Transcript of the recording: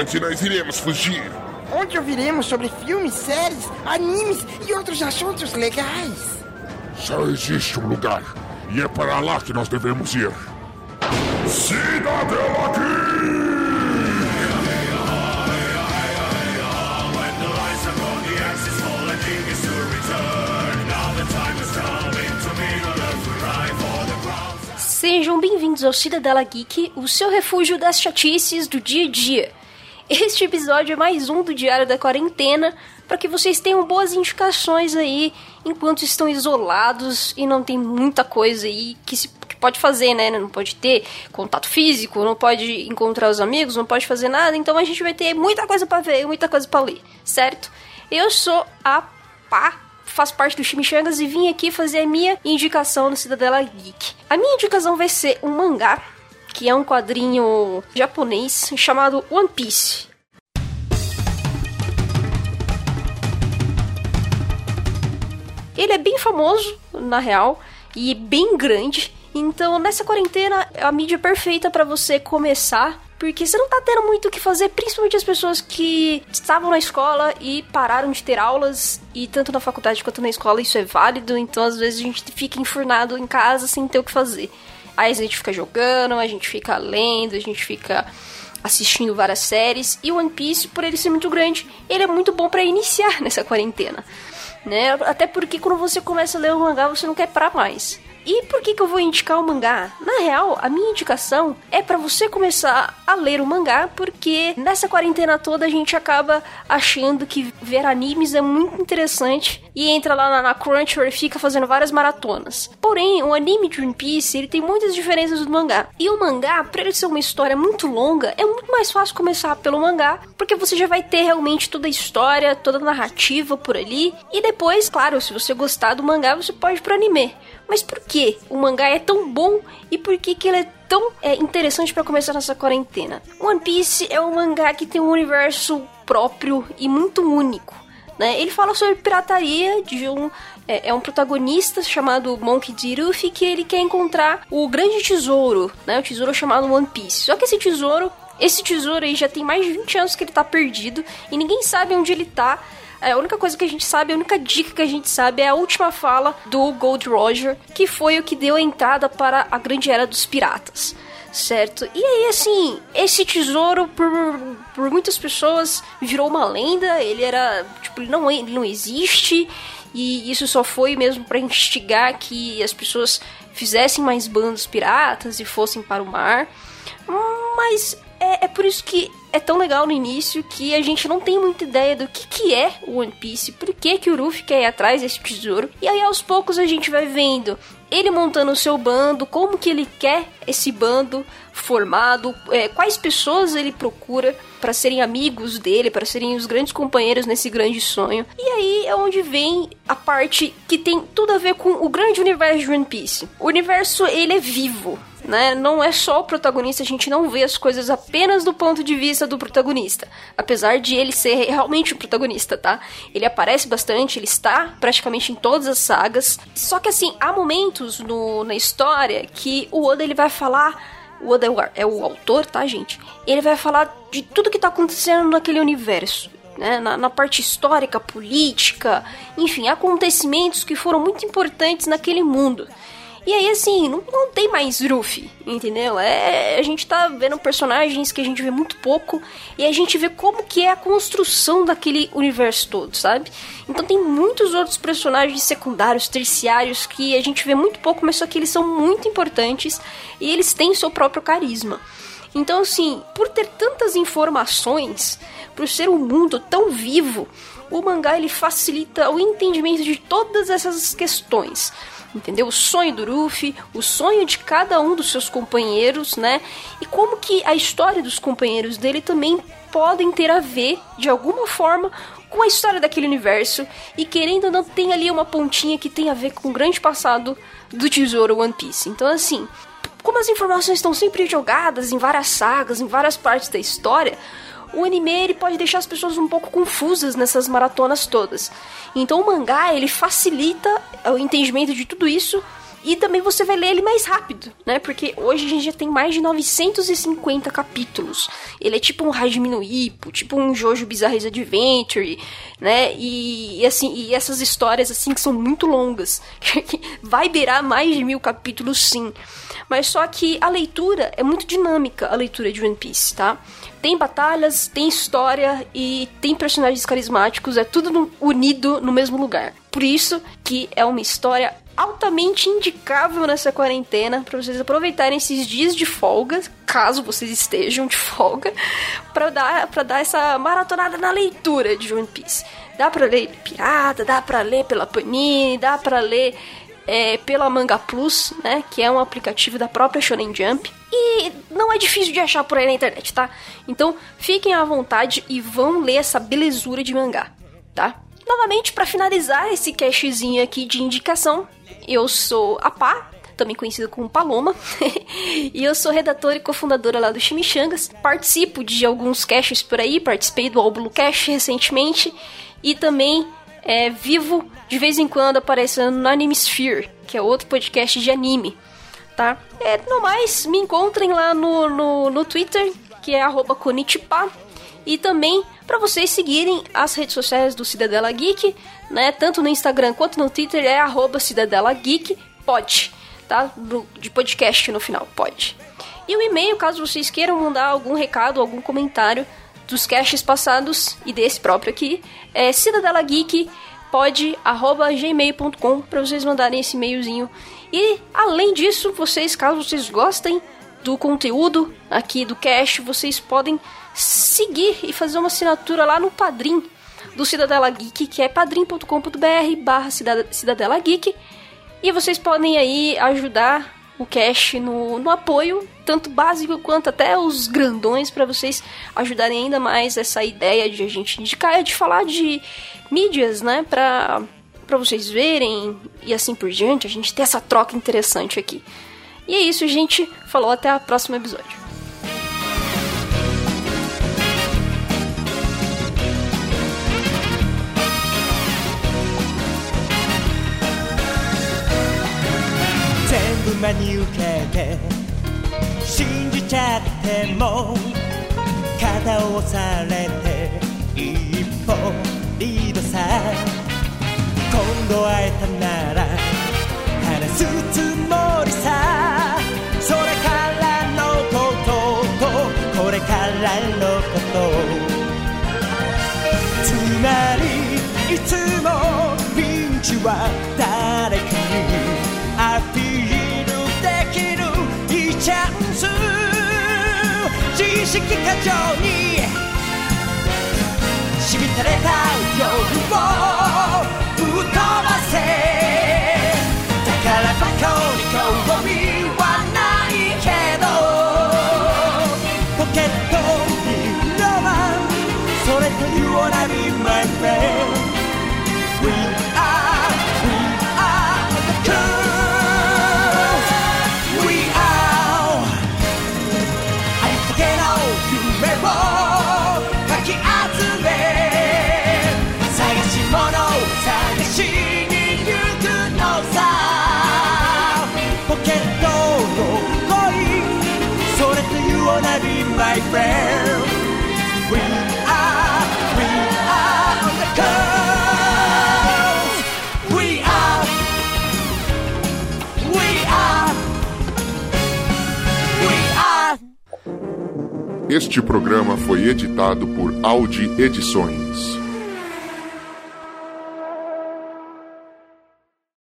onde nós iremos fugir. Onde ouviremos sobre filmes, séries, animes e outros assuntos legais. Só existe um lugar, e é para lá que nós devemos ir. Cidadela Geek! Sejam bem-vindos ao Cidadela Geek, o seu refúgio das chatices do dia a dia. Este episódio é mais um do Diário da Quarentena, para que vocês tenham boas indicações aí enquanto estão isolados e não tem muita coisa aí que se que pode fazer, né? Não pode ter contato físico, não pode encontrar os amigos, não pode fazer nada, então a gente vai ter muita coisa para ver, muita coisa para ler, certo? Eu sou a Pá faço parte do Chimichangas e vim aqui fazer a minha indicação no Cidadela Geek. A minha indicação vai ser um mangá, que é um quadrinho japonês chamado One Piece. Ele é bem famoso, na real, e bem grande. Então, nessa quarentena, é a mídia perfeita para você começar porque você não tá tendo muito o que fazer, principalmente as pessoas que estavam na escola e pararam de ter aulas, e tanto na faculdade quanto na escola isso é válido, então às vezes a gente fica enfurnado em casa sem ter o que fazer. Aí a gente fica jogando, a gente fica lendo, a gente fica assistindo várias séries, e One Piece, por ele ser muito grande, ele é muito bom para iniciar nessa quarentena. Né? Até porque quando você começa a ler o mangá, você não quer parar mais. E por que, que eu vou indicar o mangá? Na real, a minha indicação é para você começar a ler o mangá, porque nessa quarentena toda a gente acaba achando que ver animes é muito interessante e entra lá na, Crunchyroll e fica fazendo várias maratonas. Porém, o anime de One Piece ele tem muitas diferenças do mangá. E o mangá, para ele ser uma história muito longa, é muito mais fácil começar pelo mangá, porque você já vai ter realmente toda a história, toda a narrativa por ali. E depois, claro, se você gostar do mangá, você pode ir pro anime. Mas por que o mangá é tão bom e por que, que ele é tão é, interessante para começar nessa quarentena? One Piece é um mangá que tem um universo próprio e muito único. Né? Ele fala sobre pirataria de um é, é, um protagonista chamado Monkey D. Luffy que ele quer encontrar o grande tesouro, né? O tesouro chamado One Piece. Só que esse tesouro, esse tesouro aí já tem mais de 20 anos que ele tá perdido e ninguém sabe onde ele tá. É, a única coisa que a gente sabe, a única dica que a gente sabe é a última fala do Gold Roger, que foi o que deu a entrada para a grande era dos piratas certo? E aí, assim, esse tesouro, por, por muitas pessoas, virou uma lenda. Ele era, tipo, ele não, ele não existe. E isso só foi mesmo para instigar que as pessoas fizessem mais bandos piratas e fossem para o mar. Mas é, é por isso que é tão legal no início que a gente não tem muita ideia do que, que é o One Piece, por que, que o Ruffy quer ir atrás desse tesouro. E aí aos poucos a gente vai vendo ele montando o seu bando, como que ele quer esse bando formado, é, quais pessoas ele procura para serem amigos dele, para serem os grandes companheiros nesse grande sonho. E aí é onde vem a parte que tem tudo a ver com o grande universo de One Piece. O universo ele é vivo, né? Não é só o protagonista, a gente não vê as coisas apenas do ponto de vista do protagonista. Apesar de ele ser realmente o protagonista, tá? Ele aparece bastante, ele está praticamente em todas as sagas. Só que assim, há momentos no, na história que o Oda ele vai falar o Oda é o, é autor, tá, gente? Ele vai falar de tudo que tá acontecendo naquele universo. Né, na, na, parte histórica, política, enfim, acontecimentos que foram muito importantes naquele mundo. E aí, assim, não, não tem mais Ruffy, entendeu? É, a gente tá vendo personagens que a gente vê muito pouco e a gente vê como que é a construção daquele universo todo, sabe? Então tem muitos outros personagens secundários, terciários que a gente vê muito pouco, mas só que eles são muito importantes e eles têm seu próprio carisma. Então, assim, por ter tantas informações, por ser um mundo tão vivo, o mangá ele facilita o entendimento de todas essas questões entendeu? O sonho do Ruffy, o sonho de cada um dos seus companheiros, né? E como que a história dos companheiros dele também podem ter a ver, de alguma forma, com a história daquele universo. E querendo ou não, tem ali uma pontinha que tem a ver com o grande passado do tesouro One Piece. Então, assim, como as informações estão sempre jogadas em várias sagas, em várias partes da história, o anime ele pode deixar as pessoas um pouco confusas nessas maratonas todas. Então o mangá ele facilita o entendimento de tudo isso E também você vai ler ele mais rápido, né? Porque hoje a gente já tem mais de 950 capítulos. Ele é tipo um Hajime no Ippo, tipo um Jojo Bizarre Adventure, né? E, e, assim, e essas histórias assim que são muito longas, vai beirar mais de mil capítulos sim. Mas só que a leitura é muito dinâmica, a leitura de One Piece, tá? Tem batalhas, tem história e tem personagens carismáticos, é tudo unido no mesmo lugar. Por isso que é uma história altamente indicável nessa quarentena para vocês aproveitarem esses dias de folga, caso vocês estejam de folga, para dar para dar essa maratonada na leitura de One Piece. Dá para ler pirata, dá para ler pela Panini, dá para ler é, pela Manga Plus, né, que é um aplicativo da própria Shonen Jump. E não é difícil de achar por aí na internet, tá? Então fiquem à vontade e vão ler essa belezura de mangá, tá? Novamente, para finalizar esse cashzinho aqui de indicação, eu sou a Pá, também conhecida como Paloma, e eu sou redatora e cofundadora lá do Chimichangas. Participo de alguns caches por aí, participei do Albulo Cash recentemente e também é, vivo de vez em quando aparecendo no Animesphere, que é outro podcast de anime, tá? É, no mais, me encontrem lá no, no, no Twitter, que é arroba e também para vocês seguirem as redes sociais do Cidadela Geek, né? Tanto no Instagram quanto no Twitter é arroba Cidadela Geek, pode, tá? Do, de podcast no final, pode. E o e-mail, caso vocês queiram mandar algum recado, algum comentário dos caches passados e desse próprio aqui, é cidadelageekpod.gmail.com para vocês mandarem esse e-mailzinho. E, além disso, vocês, caso vocês gostem do conteúdo aqui do cache, vocês podem seguir e fazer uma assinatura lá no Padrim do Cidadela Geek, que é padrim.com.br barra Cidadela Geek. E vocês podem aí ajudar o Cash no, no apoio, tanto básico quanto até os grandões, para vocês ajudarem ainda mais essa ideia de a gente indicar, de falar de mídias, né, pra, pra vocês verem e assim por diante, a gente ter essa troca interessante aqui. E é isso, gente. Falou, até o próximo episódio. 真に受けて信じちゃっても肩を押されて一歩リードさ今度会えたなら話すつもり。チャンス自意識過剰にしみたれた夜を吹っ飛ばせ。宝箱に興味はないけどポケットにロマンそれと You wanna be my friend my friend We are, we are the girls We are, we are, we are Este programa foi editado por Audi Edições.